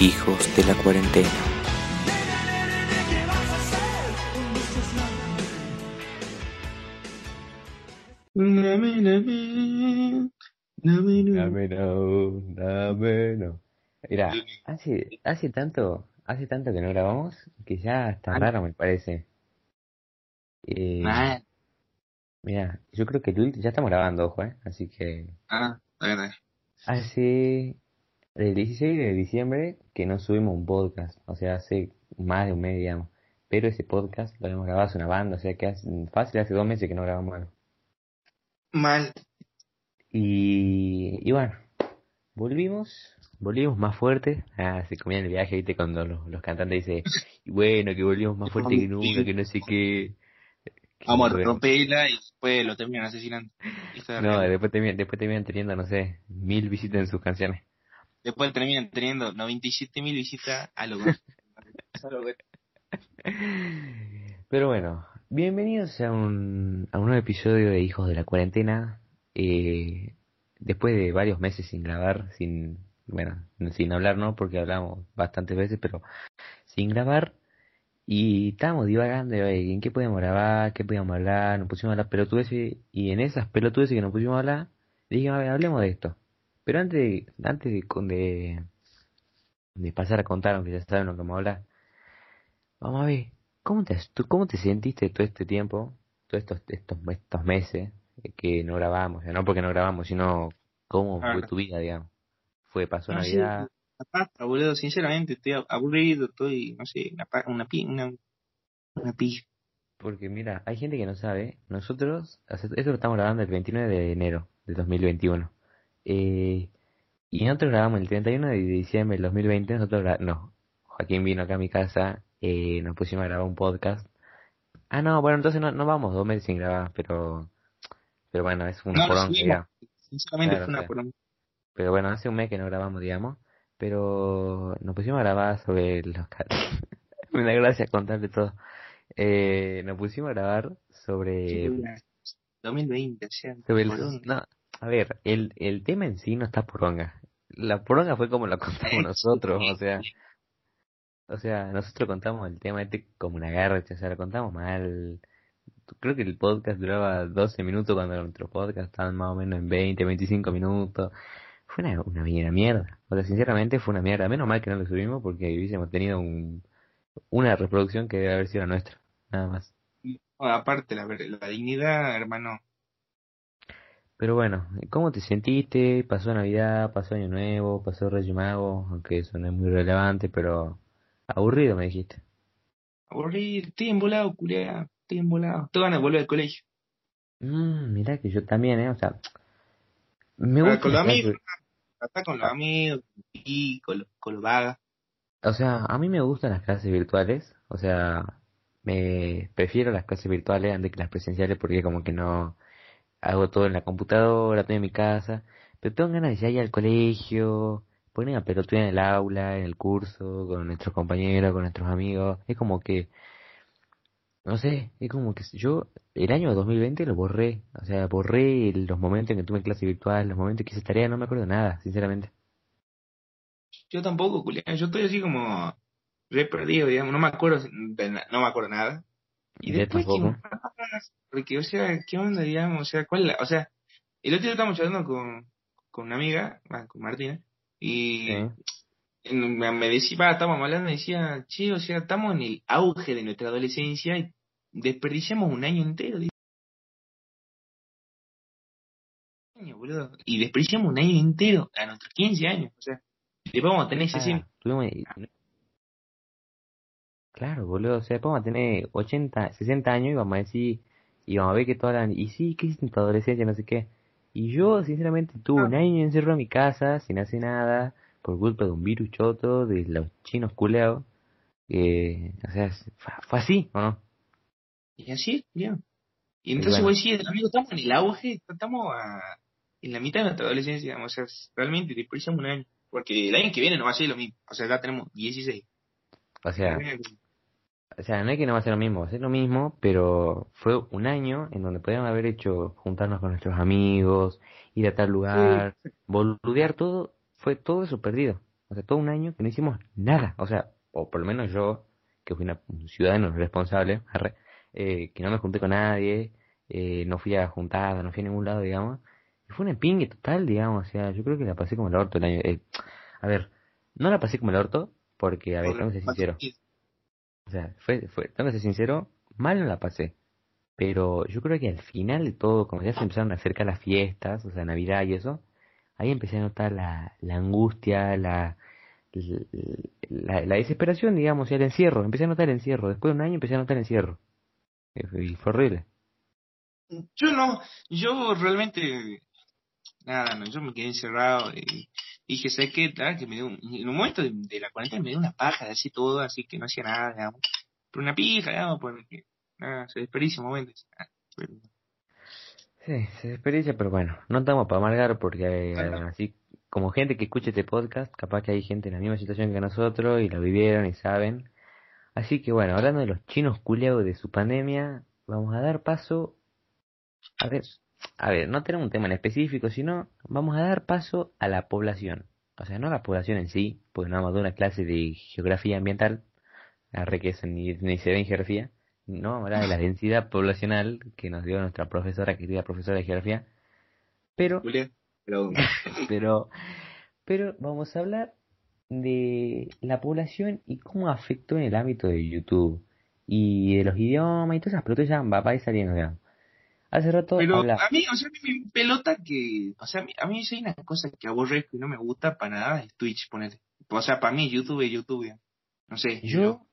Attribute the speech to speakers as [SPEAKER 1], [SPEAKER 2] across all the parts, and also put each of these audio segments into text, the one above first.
[SPEAKER 1] Hijos de la cuarentena.
[SPEAKER 2] Mira, hace, hace tanto, hace tanto que no grabamos que ya está
[SPEAKER 3] Ah.
[SPEAKER 2] raro me parece. Eh,
[SPEAKER 3] Ah,
[SPEAKER 2] mira, yo creo que el ya estamos grabando, ojo, eh, así que
[SPEAKER 3] ah, está bien, está bien.
[SPEAKER 2] Hace el 16 de diciembre que no subimos un podcast, o sea, hace más de un mes, digamos. Pero ese podcast lo habíamos grabado hace una banda, o sea que hace, fácil hace dos meses que no grabamos algo.
[SPEAKER 3] Mal.
[SPEAKER 2] Y, y bueno, volvimos, volvimos más fuerte. Ah, se comía en el viaje, viste, cuando los, los cantantes dicen, y bueno, que volvimos más fuerte que nunca, que no sé qué.
[SPEAKER 3] A romperla y después lo terminan asesinando.
[SPEAKER 2] No, después terminan, después terminan teniendo, no sé, mil visitas en sus canciones.
[SPEAKER 3] Después terminan teniendo 97.000 visitas a lo a lo que-
[SPEAKER 2] Pero bueno, bienvenidos a un, a un nuevo episodio de Hijos de la Cuarentena. Eh, después de varios meses sin grabar, sin, bueno, sin hablar, ¿no? Porque hablamos bastantes veces, pero sin grabar. Y estábamos divagando en qué podíamos grabar, qué podíamos hablar, nos pusimos a hablar pelotudeces, y en esas pelotudeces que nos pusimos a hablar, dije, a ver, hablemos de esto. Pero antes de, antes de, de, de pasar a contar, aunque ya saben lo que vamos a hablar, vamos a ver, ¿cómo te, tú, cómo te sentiste todo este tiempo, todos estos, estos, estos meses que no grabamos? Ya no porque no grabamos, sino cómo fue tu vida, digamos. Fue, pasó
[SPEAKER 3] No,
[SPEAKER 2] Navidad,
[SPEAKER 3] pasta, boludo, sinceramente, estoy aburrido, estoy, no sé, una, una, una, una pija.
[SPEAKER 2] Porque mira, hay gente que no sabe, nosotros, o esto lo estamos grabando el 29 de enero de 2021. Eh, y nosotros grabamos el 31 de diciembre del 2020, nosotros no, Joaquín vino acá a mi casa, eh, nos pusimos a grabar un podcast. Ah, no, bueno, entonces no, no vamos dos meses sin grabar, pero, pero bueno, es una
[SPEAKER 3] No,
[SPEAKER 2] poronga, digamos.
[SPEAKER 3] Sinceramente
[SPEAKER 2] Claro,
[SPEAKER 3] fue una poronga.
[SPEAKER 2] Pero bueno, hace un mes que no grabamos, digamos. Pero nos pusimos a grabar sobre los... Me da gracia contarle todo. Eh, nos pusimos a grabar sobre...
[SPEAKER 3] Sí, una- 2020, o sea,
[SPEAKER 2] sobre el...
[SPEAKER 3] poronga.
[SPEAKER 2] No, a ver, el, el tema en sí no está poronga. La poronga fue como la contamos nosotros, o sea... O sea, nosotros contamos el tema este como una garcha, o sea, lo contamos mal. Creo que el podcast duraba 12 minutos cuando nuestros podcasts estaban más o menos en 20, 25 minutos. Fue una, una mierda. O sea, sinceramente fue una mierda. Menos mal que no lo subimos porque hubiésemos tenido un, una reproducción que debe haber sido la nuestra. Nada más.
[SPEAKER 3] Bueno, aparte, la, la dignidad, hermano.
[SPEAKER 2] Pero bueno, ¿cómo te sentiste? Pasó Navidad, pasó Año Nuevo, pasó Reyes Magos, aunque eso no es muy relevante, pero aburrido me dijiste.
[SPEAKER 3] Aburrido, estoy embolado, culea, estoy embolado. Tengo ganas de volver al colegio.
[SPEAKER 2] Mmm, mirá que yo también, ¿eh? O sea, me gusta
[SPEAKER 3] con los
[SPEAKER 2] la clase-
[SPEAKER 3] amigos, Estar con los amigos, y con los, con los vagas.
[SPEAKER 2] O sea, a mí me gustan las clases virtuales, o sea, me prefiero las clases virtuales antes que las presenciales porque como que no hago todo en la computadora, estoy en mi casa, pero tengo ganas de ir al colegio, poner a pelotudear en el aula, en el curso, con nuestros compañeros, con nuestros amigos, es como que, no sé, es como que yo el año 2020 lo borré, o sea, borré los momentos en que tuve clase virtual, los momentos que hice tarea, no me acuerdo nada, sinceramente.
[SPEAKER 3] Yo tampoco, culea. Yo estoy así como re perdido, digamos. No me acuerdo, no me acuerdo nada. Y
[SPEAKER 2] Yo
[SPEAKER 3] después, ¿qué
[SPEAKER 2] tampoco.
[SPEAKER 3] más? Porque, o sea, ¿qué onda, digamos? O sea, ¿cuál es la- O sea, el otro día estábamos charlando con, con una amiga, ah, con Martina, y. me, me decía, estábamos hablando y decía, che, o sea, estamos en el auge de nuestra adolescencia y desperdiciamos un año entero. boludo. Y desperdiciamos un año entero a nuestros 15 años. O sea, después vamos a tener 60.
[SPEAKER 2] Ah, Claro, boludo, o sea, vamos a tener 80, 60 años y vamos a decir, y vamos a ver que todas la... Y sí, ¿qué hiciste en tu adolescencia? No sé qué. Y yo, sinceramente, tuve un año encerrado en mi casa, sin hacer nada, por culpa de un virus choto, de los chinos culeados. Eh, o sea, fue, así, ¿o no?
[SPEAKER 3] Y así, bien. Y
[SPEAKER 2] Y
[SPEAKER 3] entonces
[SPEAKER 2] bueno.
[SPEAKER 3] vos decís, amigo, estamos en el auge, estamos a- en la mitad de nuestra adolescencia, digamos, o sea, realmente desperdiciamos un año. Porque el año que viene no va a ser lo mismo. O sea, ya tenemos 16.
[SPEAKER 2] O sea, o sea, no es que no va a ser lo mismo, va a ser lo mismo, pero fue un año en donde podríamos haber hecho juntarnos con nuestros amigos, ir a tal lugar, boludear todo fue todo eso perdido. O sea, todo un año que no hicimos nada. O sea, o por lo menos yo, que fui un ciudadano responsable, eh, que no me junté con nadie, eh, no fui a juntada, no fui a ningún lado, digamos. Y fue un empingue total, digamos. O sea, yo creo que la pasé como el orto el año. Eh, a ver, no la pasé como el orto, porque, a ver, tengo que ser sincero. O sea, fue, fue, tengo que ser sincero, mal no la pasé. Pero yo creo que al final de todo, cuando ya se empezaron a acercar las fiestas, o sea, Navidad y eso, ahí empecé a notar la, la angustia, la, la, desesperación, digamos, y el encierro. Empecé a notar el encierro. Después de un año empecé a notar el encierro. Y fue horrible.
[SPEAKER 3] Yo no, yo realmente, nada, no, yo me quedé encerrado y dije, ¿sabes qué? que me dio en un momento de, la cuarentena me dio una paja de así todo, así que no hacía nada, digamos. Pero una pija, digamos, porque nada, se desperdicia momentos. Ah,
[SPEAKER 2] sí, se desperdicia, pero bueno, no estamos para amargar porque así como gente que escucha este podcast, capaz que hay gente en la misma situación que nosotros y la vivieron y saben. Así que bueno, hablando de los chinos culeados de su pandemia, vamos a dar paso a ver, a ver, no tenemos un tema en específico, sino vamos a dar paso a la población. O sea, no a la población en sí, porque no vamos a dar una clase de geografía ambiental, la que ni, ni se ve en geografía, no a hablar de la densidad poblacional que nos dio nuestra profesora, querida profesora de geografía, pero, pero, pero vamos a hablar de la población y cómo afectó en el ámbito de YouTube y de los idiomas y todas esas pelotas ya va a ir saliendo, ya. Hace rato
[SPEAKER 3] Pero a mí, o sea, a mí me pelota que, o sea, a mí, si hay una cosa que aborrezco y no me gusta para nada es Twitch, ponele. O sea, para mí YouTube es YouTube, no sé.
[SPEAKER 2] Yo,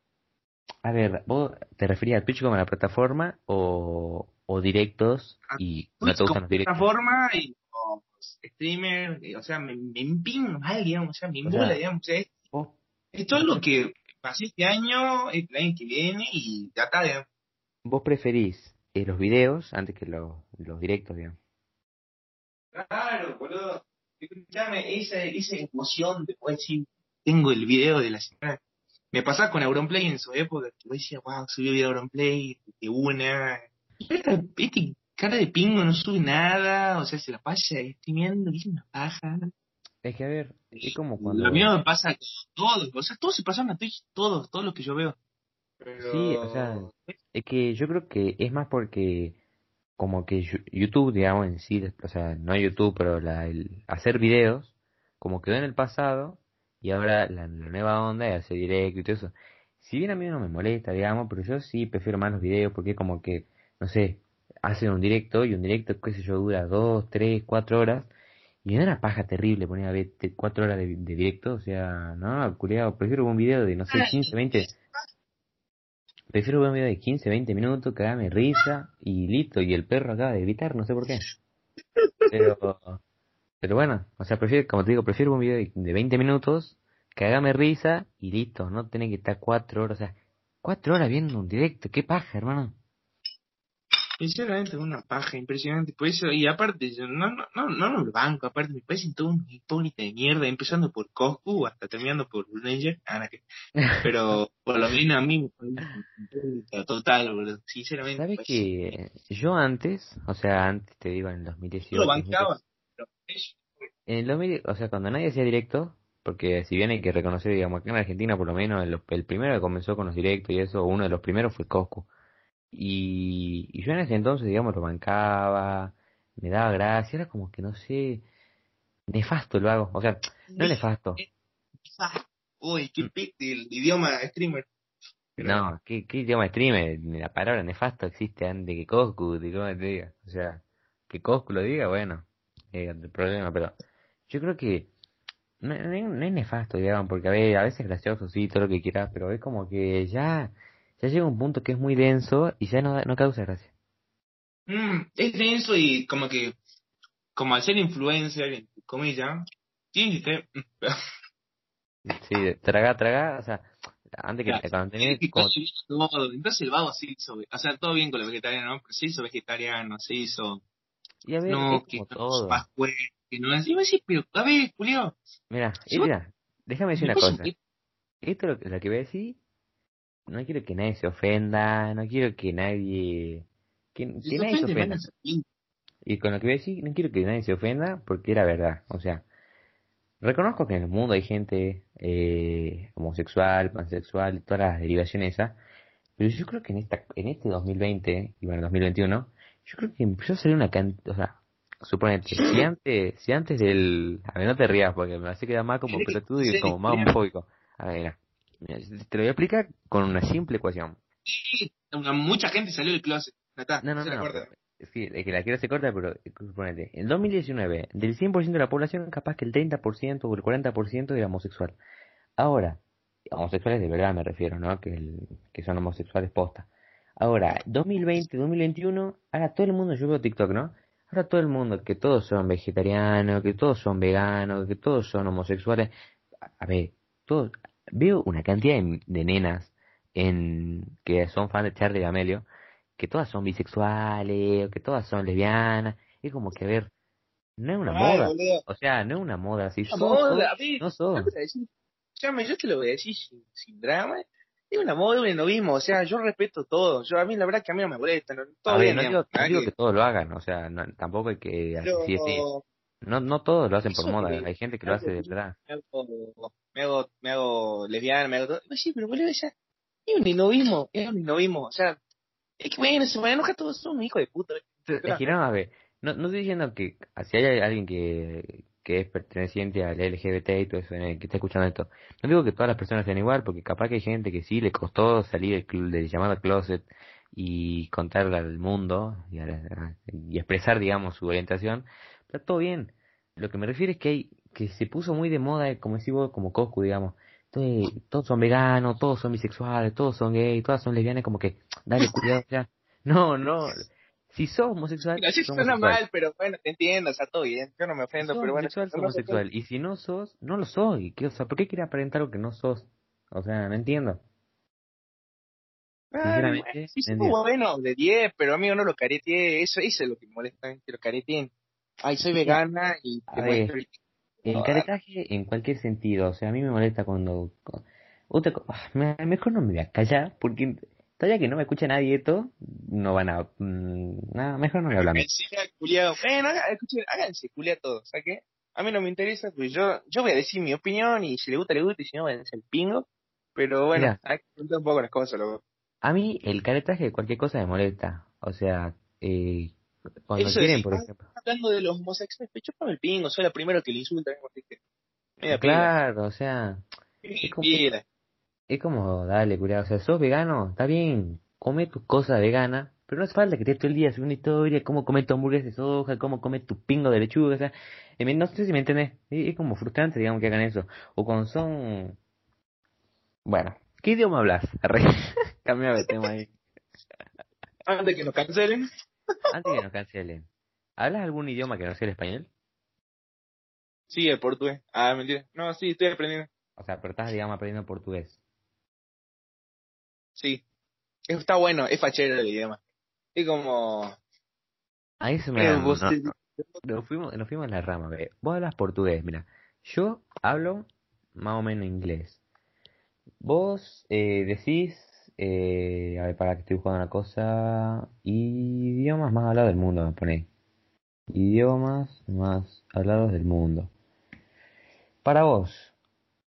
[SPEAKER 2] a ver, ¿vos te referías a Twitch como a la plataforma o, o directos y
[SPEAKER 3] no te gustan los directos? plataforma y o streamer, o sea, me, me mal, digamos, o sea, me embula, digamos, o es todo lo que pasé este año, el año que viene y ya está, digamos.
[SPEAKER 2] ¿Vos preferís eh, los videos antes que los, los directos, digamos.
[SPEAKER 3] Claro, boludo. Escuchame, esa, esa emoción de poder decir, tengo el video de la semana. Me pasaba con Auronplay en su época, que yo decía, wow, subió video Auronplay de una. Y esta, este cara de pingo no sube nada, o sea, se la pasa streameando, es una paja.
[SPEAKER 2] Es que a ver, es como cuando.
[SPEAKER 3] Lo mío me pasa con todos, o sea, todos se pasan a Twitch, todos, todos los que yo veo.
[SPEAKER 2] Sí, o sea, es que yo creo que es más porque como que YouTube, digamos, en sí, o sea, no YouTube, pero la, el hacer videos, como quedó en el pasado, y ahora la, nueva onda es hacer directo y todo eso. Si bien a mí no me molesta, digamos, pero yo sí prefiero más los videos porque como que, no sé, hacen un directo y un directo, qué sé yo, dura dos, tres, cuatro horas, y me da una paja terrible poner a ver cuatro horas de, directo, o sea, no, culiado, prefiero un video de, no sé, 15, 20, Prefiero un video de 15, 20 minutos, cagarme risa y listo. Y el perro acaba de gritar, no sé por qué. Pero, pero bueno, o sea, prefiero, como te digo, prefiero un video de, de 20 minutos, cagame risa y listo. No tiene que estar 4 horas, o sea, 4 horas viendo un directo. Qué paja, hermano.
[SPEAKER 3] Sinceramente, una paja impresionante. Por eso, y aparte, yo no, no, no, no lo banco, aparte me parecen todo un hipócrita de mierda, empezando por Coscu hasta terminando por Ranger. Ah, pero por lo menos a mí me total, boludo. Sinceramente.
[SPEAKER 2] ¿Sabes que yo antes, o sea, antes te digo en el 2018.
[SPEAKER 3] Lo bancaba,
[SPEAKER 2] En el 2000, o sea, cuando nadie hacía directo, porque si bien hay que reconocer, digamos, acá en Argentina por lo menos el, el primero que comenzó con los directos y eso, uno de los primeros fue Coscu. Y, yo en ese entonces, digamos, lo bancaba, me daba gracia, era como que no sé, nefasto lo hago, o sea, no nefasto.
[SPEAKER 3] Uy, qué mm. el idioma streamer.
[SPEAKER 2] No, ¿qué, ¿qué, idioma streamer? La palabra nefasto existe antes de que Coscu, te diga. O sea, que Coscu lo diga, bueno, el problema, pero yo creo que no, no, es nefasto, digamos, porque a, ver, a veces es gracioso, sí, todo lo que quieras, pero es como que ya ya llega un punto que es muy denso y ya no, no causa gracia.
[SPEAKER 3] Mm, es denso y como que, como al ser influencer, en comillas, tiene que
[SPEAKER 2] Sí, traga, traga, o sea, antes que claro, cuando tenía...
[SPEAKER 3] Entonces el vago se hizo, o sea, todo bien con lo vegetariano, ¿no? Pero se hizo vegetariano, se hizo...
[SPEAKER 2] Y a ver, no, que
[SPEAKER 3] no es que no es... Yo me decía, pero, a ver, Julio...
[SPEAKER 2] Mira, mira, déjame decir una cosa. Esto lo, lo que voy a decir no quiero que nadie se ofenda, no quiero que nadie... Que, nadie se ofenda. Y con lo que voy a decir, no quiero que nadie se ofenda porque era verdad. O sea, reconozco que en el mundo hay gente eh, homosexual, pansexual todas las derivaciones esas, pero yo creo que en esta en este 2020 y bueno, 2021, yo creo que empezó a salir una cantidad, o sea, suponete, si antes, si antes del, a ver, no te rías porque me hace quedar más como pelotudo y como más homofóbico. A ver, mira, te lo voy a explicar con una simple ecuación.
[SPEAKER 3] Sí, mucha gente salió del closet. Está,
[SPEAKER 2] No, no,
[SPEAKER 3] se la
[SPEAKER 2] no.
[SPEAKER 3] corta.
[SPEAKER 2] Sí, es que la quiero se corta, pero suponete, en 2019, del 100% de la población, capaz que el 30% o el 40% era homosexual. Ahora, homosexuales de verdad me refiero, ¿no? Que, el- que son homosexuales posta. Ahora, 2020, 2021, ahora todo el mundo, yo veo TikTok, ¿no? Ahora todo el mundo, que todos son vegetarianos, que todos son veganos, que todos son homosexuales. A, a ver, todos, veo una cantidad de, de nenas en que son fans de Charlie D'Amelio, que todas son bisexuales, que todas son lesbianas. Es como que, a ver, no es una
[SPEAKER 3] Ay,
[SPEAKER 2] moda.
[SPEAKER 3] boludo.
[SPEAKER 2] O sea, no es una moda. Si
[SPEAKER 3] Una
[SPEAKER 2] sos,
[SPEAKER 3] moda,
[SPEAKER 2] sos, no sos.
[SPEAKER 3] yo te lo voy a decir sin, sin drama. Es una moda, un enovismo. O sea, yo respeto todo. Yo, a mí, la verdad, que a mí no me molesta. No, todo
[SPEAKER 2] A ver,
[SPEAKER 3] bien,
[SPEAKER 2] no digo, no
[SPEAKER 3] que-
[SPEAKER 2] que todos lo hagan, o sea, no- tampoco hay que
[SPEAKER 3] pero
[SPEAKER 2] así, así. No, no todos lo hacen por moda, hay gente que lo hace de verdad.
[SPEAKER 3] me hago, me hago, me hago lesbiana, me hago todo. Sí, pero boludo, ya, es un enovismo, es un enovismo. O sea, es que bueno, se van a enojar todos, son un hijo de puta.
[SPEAKER 2] Es no, a ver, no, no estoy diciendo que si hay alguien que, que es perteneciente al LGBT y todo eso, eh, que está escuchando esto, no digo que todas las personas sean igual, porque capaz que hay gente que sí le costó salir del, del llamado closet y contarle al mundo y, expresar, digamos, su orientación, pero todo bien. Lo que me refiero es que hay, que se puso muy de moda, eh, como decís vos, como Coscu, digamos. Entonces, todos son veganos, todos son bisexuales, todos son gays, todas son lesbianas, como que, dale cuidado ya. No, no. Si sos homosexual,
[SPEAKER 3] Mira, sí suena
[SPEAKER 2] homosexual.
[SPEAKER 3] mal, pero bueno, te entiendo, o sea, todo bien. Yo no me
[SPEAKER 2] Si
[SPEAKER 3] ofendo,
[SPEAKER 2] sos
[SPEAKER 3] pero bueno.
[SPEAKER 2] homosexual,
[SPEAKER 3] no
[SPEAKER 2] homosexual. Y si no sos, no lo soy. ¿Qué, o sea, ¿por qué quieres aparentar algo que no sos? O sea, no entiendo.
[SPEAKER 3] Ay, sí, sí, bueno, de 10, pero amigo, no lo careteé. Eso, eso es lo que me molesta, que lo careteen. Ay, soy vegana y te muestro.
[SPEAKER 2] El
[SPEAKER 3] No,
[SPEAKER 2] caretaje en cualquier sentido, o sea, a mí me molesta cuando... cu- otra co- me- mejor no me voy a callar, porque todavía que no me escucha nadie esto, no van a... mm, nada, mejor no me hablan.
[SPEAKER 3] Háganse, culiao. Bueno, escuchen, háganse culia todos, ¿sabes qué? A mí no me interesa, pues yo, yo voy a decir mi opinión y si le gusta, le gusta y si no, váyanse el pingo. Pero bueno,
[SPEAKER 2] Mira.
[SPEAKER 3] hay que preguntar un poco las cosas, loco.
[SPEAKER 2] A mí el caretaje de cualquier cosa me molesta, o sea, eh, cuando
[SPEAKER 3] Eso
[SPEAKER 2] quieren,
[SPEAKER 3] es,
[SPEAKER 2] por ejemplo...
[SPEAKER 3] Hablando de los homosexuales, pues chúpame el pingo, soy la primera que le insulta. Media
[SPEAKER 2] Claro, o sea, es como-. Es como, dale, cuidado, o sea, sos vegano, está bien, come tus cosas veganas, pero no hace falta que estés todo el día subiendo historia, cómo comer tu hamburguesa de soja, cómo comer tu pingo de lechuga, o sea, eh, no sé si me entendés, es, como frustrante, digamos, que hagan eso, o cuando son, bueno, ¿qué idioma hablas? Arre, Cambiame de tema ahí,
[SPEAKER 3] Antes que nos cancelen.
[SPEAKER 2] antes que nos cancelen, ¿hablas algún idioma que no sea el español?
[SPEAKER 3] Sí, el portugués. Ah, mentira. No, sí, estoy aprendiendo.
[SPEAKER 2] O sea, pero estás, digamos, aprendiendo portugués.
[SPEAKER 3] Sí. Está bueno, es fachero el idioma. Es como.
[SPEAKER 2] A eso me no- no- nos fuimos, nos fuimos en la rama, ve. Vos hablas portugués, mira. Yo hablo más o menos inglés. Vos eh, decís, eh, a ver, para que estoy buscando una cosa, idiomas más hablados del mundo, me pone. Idiomas más hablados del mundo. Para vos,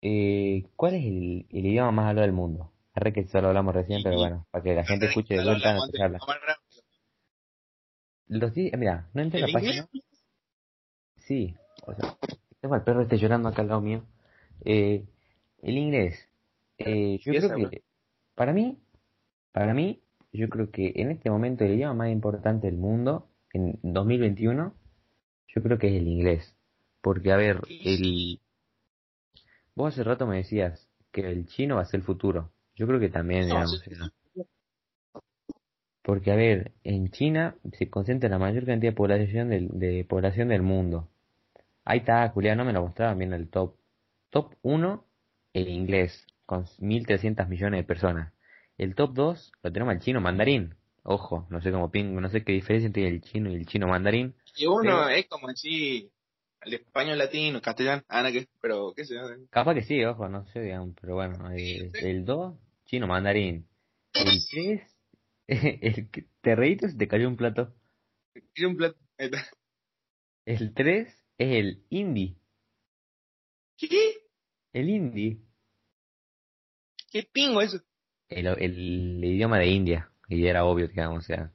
[SPEAKER 2] eh, ¿cuál es el, el idioma más hablado del mundo? Arre que solo hablamos recién, pero bueno, para que la gente escuche de vuelta no se habla. Los mira, no entré en
[SPEAKER 3] ¿El
[SPEAKER 2] la página. Sí, o sea, tengo al perro este llorando acá al lado mío. Eh, el inglés. Eh, yo creo que, para mí, para mí, yo creo que en este momento el idioma más importante del mundo, en 2021, yo creo que es el inglés. Porque, a ver, el... Vos hace rato me decías que el chino va a ser el futuro. Yo creo que también,
[SPEAKER 3] No,
[SPEAKER 2] digamos,
[SPEAKER 3] sí,
[SPEAKER 2] porque, a ver, en China se concentra la mayor cantidad de población del, de población del mundo. Ahí está, Julián, no me lo mostraban bien el top. Top 1, el inglés, con 1.300 millones de personas. El top 2 lo tenemos al chino mandarín. Ojo, no sé cómo ping, no sé qué diferencia entre el chino y el chino mandarín.
[SPEAKER 3] Y uno
[SPEAKER 2] Pero-
[SPEAKER 3] es como así. El español latino, castellano. Ah, no, que, pero qué sé yo.
[SPEAKER 2] Capaz que sí, ojo, no sé, digamos, pero bueno. eh, el 2, chino mandarín. El 3, el te reíste te cayó un plato.
[SPEAKER 3] Y un plato. ahí está.
[SPEAKER 2] El 3 es el hindi.
[SPEAKER 3] ¿Qué?
[SPEAKER 2] El hindi.
[SPEAKER 3] ¿Qué pingo eso?
[SPEAKER 2] El, el idioma de India. Y era obvio, digamos, o sea.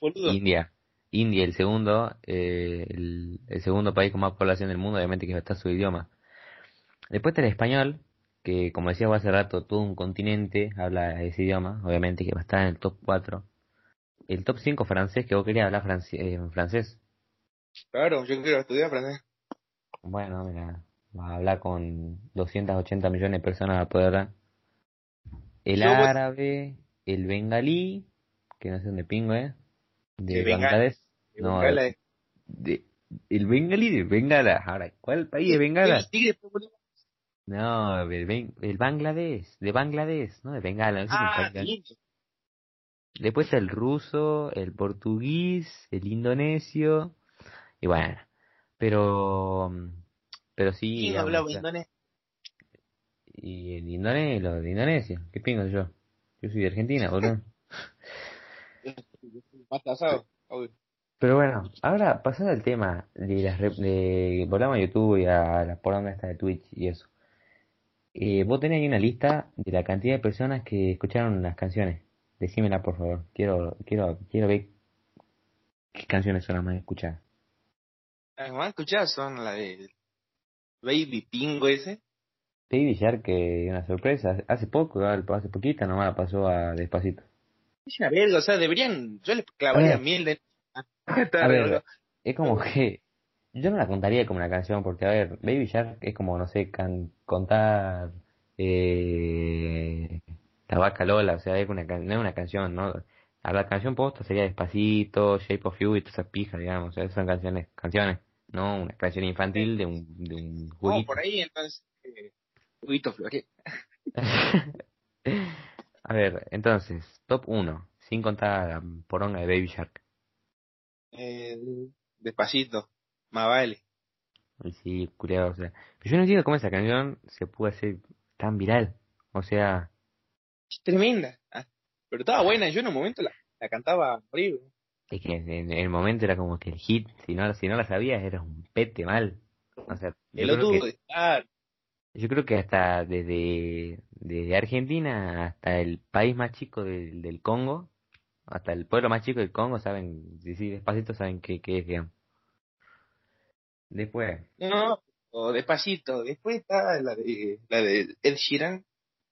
[SPEAKER 3] Boludo.
[SPEAKER 2] India. India, el segundo, eh, el, el segundo país con más población del mundo, obviamente que estar su idioma. Después está el español, que como decía hace rato, todo un continente habla ese idioma, obviamente que va a estar en el top 4. El top 5 francés, que vos querías hablar franci- eh, francés.
[SPEAKER 3] Claro, yo quiero estudiar francés.
[SPEAKER 2] Bueno, mira, vas a hablar con 280 millones de personas a poder hablar. El
[SPEAKER 3] Yo voy-
[SPEAKER 2] árabe, el bengalí, que no sé dónde pingo, ¿eh? De
[SPEAKER 3] Bengal-
[SPEAKER 2] Bangladesh. No,
[SPEAKER 3] Bengala es-
[SPEAKER 2] de, el bengalí de Bengala. Ahora, ¿cuál país de Bengala?
[SPEAKER 3] El tigre.
[SPEAKER 2] No, el, el Bangladesh, de Bangladesh, no de Bengala. no sé
[SPEAKER 3] Ah.
[SPEAKER 2] Después el ruso, el portugués, el indonesio, y bueno, pero, pero sí,
[SPEAKER 3] ¿Quién hablaba
[SPEAKER 2] o sea,
[SPEAKER 3] indonés?
[SPEAKER 2] y el indonesio, los de Indonesia, ¿qué pingo yo? Yo soy de Argentina, boludo.
[SPEAKER 3] Más tasado. obvio.
[SPEAKER 2] Pero bueno, ahora pasando al tema de las de volvamos a YouTube y a las porongas esta de Twitch y eso. Eh, vos tenés ahí una lista de la cantidad de personas que escucharon las canciones. Decímela por favor. Quiero, quiero, quiero ver qué canciones son las más escuchadas.
[SPEAKER 3] Las más escuchadas son la de Baby Pingo ese.
[SPEAKER 2] Baby Shark, que una sorpresa. Hace poco, hace poquito nomás la pasó a Despacito.
[SPEAKER 3] Es una verga, o sea, deberían. Yo les clavaría mil de. Está
[SPEAKER 2] A ver, es como que yo no la contaría como una canción porque, a ver, Baby Shark es como, no sé, can- contar eh, la vaca Lola, o sea, es una, no es una canción, ¿no? A la canción posta sería Despacito, Shape of You y todas esas pijas, digamos, o sea, son canciones, canciones, no una canción infantil de un, de un juguito.
[SPEAKER 3] por ahí, entonces. Eh, juguito.
[SPEAKER 2] A ver, entonces, top 1, sin contar la poronga de Baby Shark.
[SPEAKER 3] Eh, despacito. Más vale.
[SPEAKER 2] Sí, culiado, o sea. Pero yo no entiendo cómo esa canción se pudo hacer tan viral. O sea,
[SPEAKER 3] Es tremenda. Ah, pero estaba buena. Yo en un momento la, la cantaba horrible.
[SPEAKER 2] es que en el momento era como que el hit, si no, si no la sabías, era un pete mal. O sea, yo
[SPEAKER 3] El lo
[SPEAKER 2] creo,
[SPEAKER 3] tuvo
[SPEAKER 2] que,
[SPEAKER 3] de estar.
[SPEAKER 2] yo creo que hasta desde, desde Argentina hasta el país más chico del, del Congo, hasta el pueblo más chico del Congo, saben, si sí, despacito saben qué, qué es, digamos. Después,
[SPEAKER 3] No, o despacito. Después está la de, la de Ed Sheeran.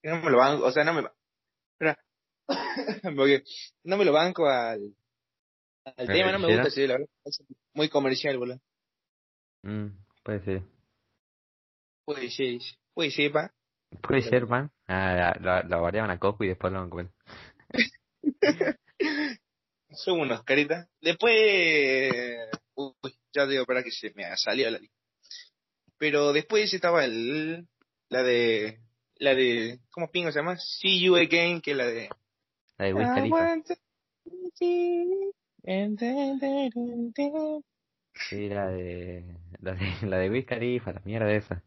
[SPEAKER 3] No me lo banco, o sea, no me. Espera. Porque no me lo banco al, al
[SPEAKER 2] ¿El
[SPEAKER 3] tema, no me gusta, sí, la verdad. Es muy comercial, boludo.
[SPEAKER 2] mm, puede ser.
[SPEAKER 3] Puede ser, puede ser, pa.
[SPEAKER 2] Puede ser, man. Ah, la, la, guardaban a Coco y después lo van a comer.
[SPEAKER 3] Son unos caritas. Después. Uy, ya digo, para que se me ha salido la lista. Pero después estaba el. La de. La de. ¿Cómo pingo se llama? See You Again, que es la de.
[SPEAKER 2] La de Wiz Khalifa. Sí, la de, la de, la de Wiz Khalifa, la mierda esa.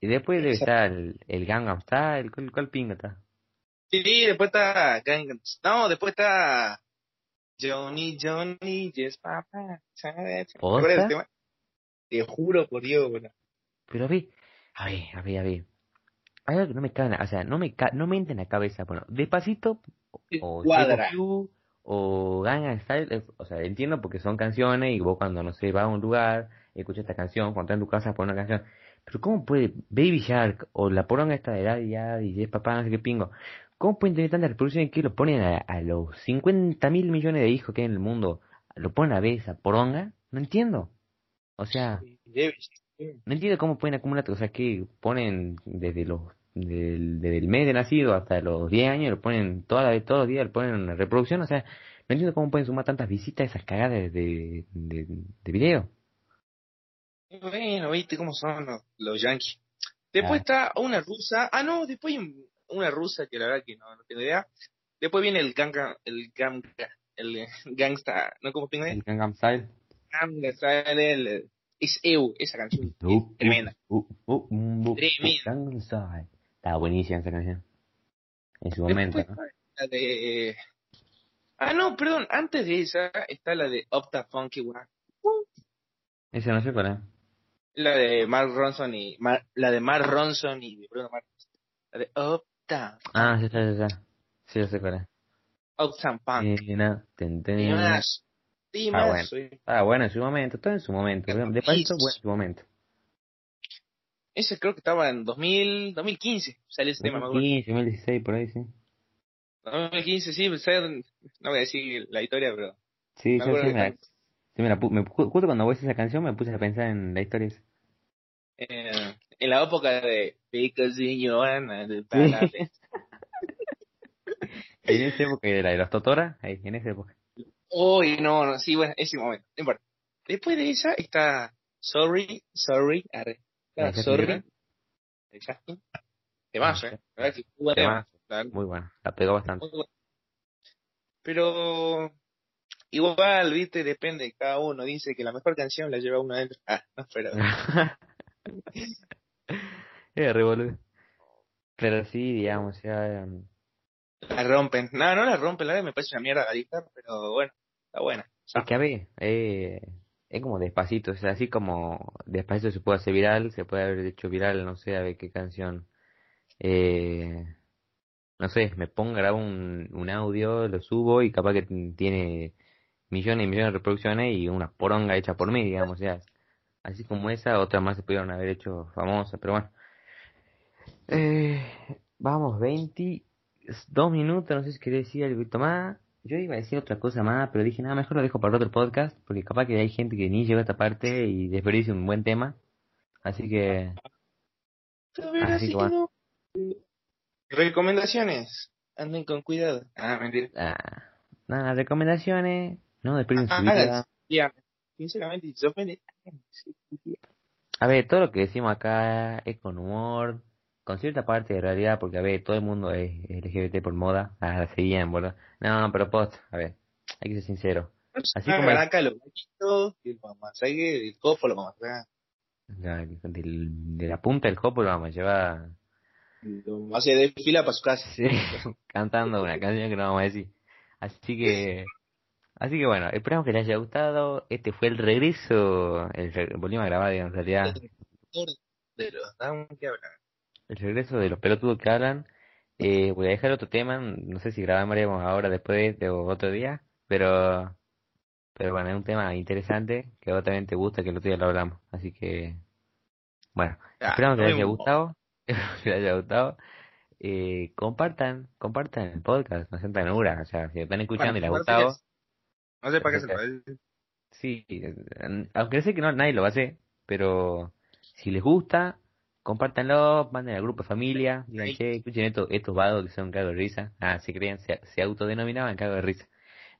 [SPEAKER 2] Y después debe estar el, el Gangnam Style, ¿cuál, cuál pinga está?
[SPEAKER 3] Sí, después está. Gangnam- No, después está. Johnny, Johnny, yes, papá. ¿Te tema? Te juro por Dios, boludo.
[SPEAKER 2] Pero a ver, a ver, a ver, a ver. Hay algo que no me cabe, o sea, no me, ca- no me entra en la cabeza, bueno, Despacito, o
[SPEAKER 3] Cuadra.
[SPEAKER 2] o Gangnam Style, es- o sea, entiendo porque son canciones y vos cuando, no sé, vas a un lugar, escuchas esta canción, cuando estás en tu casa pones una canción, pero ¿cómo puede Baby Shark o la poronga esta de Daddy Daddy, Yes Papá, no sé qué pingo, cómo pueden tener tantas reproducciones que lo ponen a, a los 50 mil millones de hijos que hay en el mundo, lo ponen a ver esa poronga? No entiendo. O sea, no entiendo cómo pueden acumular, o sea, que ponen desde los del, desde el mes de nacido hasta los 10 años, lo ponen toda la, todos los días, lo ponen en reproducción, o sea, no entiendo cómo pueden sumar tantas visitas a esas cagadas de, de, de video.
[SPEAKER 3] Bueno, viste cómo son los, los yankees. Después
[SPEAKER 2] Ah.
[SPEAKER 3] está una rusa. Ah, no, después hay una rusa que la verdad que no, no tengo idea. Después viene el ganga, el ganga, el gangsta, ¿no? ¿Cómo tengo?
[SPEAKER 2] El Gangnam Style.
[SPEAKER 3] Gangsta, el, es EU, esa canción. es tremenda.
[SPEAKER 2] Uh, uh, uh, uh,
[SPEAKER 3] Tremenda.
[SPEAKER 2] Gangnam Style. Estaba buenísima esa canción. En su momento, ¿no?
[SPEAKER 3] está la de... Ah, no, perdón, antes de esa está la de Opta Funky One.
[SPEAKER 2] Esa no sé cuál es.
[SPEAKER 3] La de Mark Ronson y Mar- la de Mark Ronson y Bruno Mars. La de
[SPEAKER 2] Ah, ya está, ya está. Sí, yo sé cuál es.
[SPEAKER 3] Uptown Punk.
[SPEAKER 2] Eh, no, ten, ten.
[SPEAKER 3] Timazo. Timazo, eh.
[SPEAKER 2] Ah, bueno, en su momento, todo en su momento. De paso, bueno, en su momento.
[SPEAKER 3] Ese creo que estaba en 2000, 2015. Salió ese tema, me acuerdo.
[SPEAKER 2] 2015, 2016, por ahí, sí.
[SPEAKER 3] 2015, sí, pues, no voy a decir la historia, pero
[SPEAKER 2] Sí, yo sí me la, sí me la justo cuando voy a esa canción me puse a pensar en la historia esa.
[SPEAKER 3] eh, en la época de Because Joanna, de Palate.
[SPEAKER 2] En esa época de la de los Totora, ahí, en esa época.
[SPEAKER 3] Uy, no, no, sí, bueno, ese momento, no importa. Después de esa está Sorry, Sorry, arre.
[SPEAKER 2] ¿La
[SPEAKER 3] Claro,
[SPEAKER 2] de Justin
[SPEAKER 3] Sorry. Justin. Temazo, eh. Verdad que muy buen tema,
[SPEAKER 2] Muy bueno, la pegó bastante.
[SPEAKER 3] muy bueno. Pero igual, viste, depende, cada uno dice que la mejor canción la lleva uno adentro. Ah, no, pero
[SPEAKER 2] Era re boludo. Pero sí, digamos, ya. um,
[SPEAKER 3] la rompen. No, no la rompen, la verdad me parece una mierda la guitarra, pero bueno, está buena.
[SPEAKER 2] Es que a ver, eh, es como despacito, o sea, así como despacito se puede hacer viral, se puede haber hecho viral, no sé, a ver qué canción. Eh, no sé, me pongo a grabar un, un audio, lo subo y capaz que tiene millones y millones de reproducciones y una poronga hecha por mí, digamos, o sea, así como esa, otras más se pudieron haber hecho famosas, pero bueno. Eh, vamos, 22 minutos, no sé si querés decir algo más. Yo iba a decir otra cosa más, pero dije, nada, mejor lo dejo para otro podcast, porque capaz que hay gente que ni llegó a esta parte y desperdicia un buen tema. Así que, Así que bueno.
[SPEAKER 3] Recomendaciones. Anden con cuidado. Ah, mentira.
[SPEAKER 2] ah, nada, recomendaciones, no desperdicien su
[SPEAKER 3] Ah,
[SPEAKER 2] vida.
[SPEAKER 3] ya, sinceramente, si se ofende.
[SPEAKER 2] A ver, todo lo que decimos acá es con humor, con cierta parte de realidad, porque a ver, todo el mundo es LGBT por moda, ah, la seguían, ¿verdad? No, no, pero post, a ver, hay que ser sincero. Así como-
[SPEAKER 3] acá los gachitos, y el mamasague, el copo lo vamos a
[SPEAKER 2] de la punta del copo lo vamos a llevar
[SPEAKER 3] Lo hacer de fila para su casa.
[SPEAKER 2] sí, cantando una canción que no vamos a decir. Así que, así que bueno, esperamos que les haya gustado. Este fue el regreso, el re- volvimos a grabar en realidad,
[SPEAKER 3] De los down que hablan.
[SPEAKER 2] el regreso de los pelotudos que hablan. Eh, voy a dejar otro tema, no sé si grabaremos ahora después de este o otro día, pero, pero bueno, es un tema interesante que a vos también te gusta, que el otro día lo hablamos. Así que, bueno,
[SPEAKER 3] Ah,
[SPEAKER 2] esperamos que les haya gustado, que les haya gustado. Eh, compartan, compartan el podcast, no sean tan o sea, si lo están escuchando y les ha gustado,
[SPEAKER 3] No sé para qué se lo
[SPEAKER 2] sí, aunque sé que no, nadie lo va a hacer, pero si les gusta, compártanlo, manden al grupo de familia, digan,
[SPEAKER 3] Sí.
[SPEAKER 2] che, escuchen estos, estos vagos que son cago de risa, ah, se creen, se, se autodenominaban cago de risa.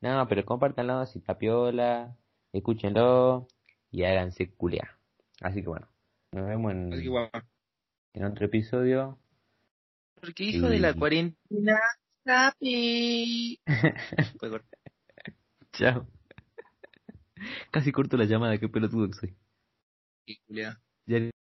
[SPEAKER 2] No, pero compártanlo, si está piola, escúchenlo y háganse culiar. Así que bueno, nos vemos en,
[SPEAKER 3] Así que bueno.
[SPEAKER 2] en otro episodio.
[SPEAKER 3] Porque hijo de la cuarentena, happy.
[SPEAKER 2] Chao. Casi corto la llamada, qué pelotudo que soy.
[SPEAKER 3] Y.
[SPEAKER 2] Ya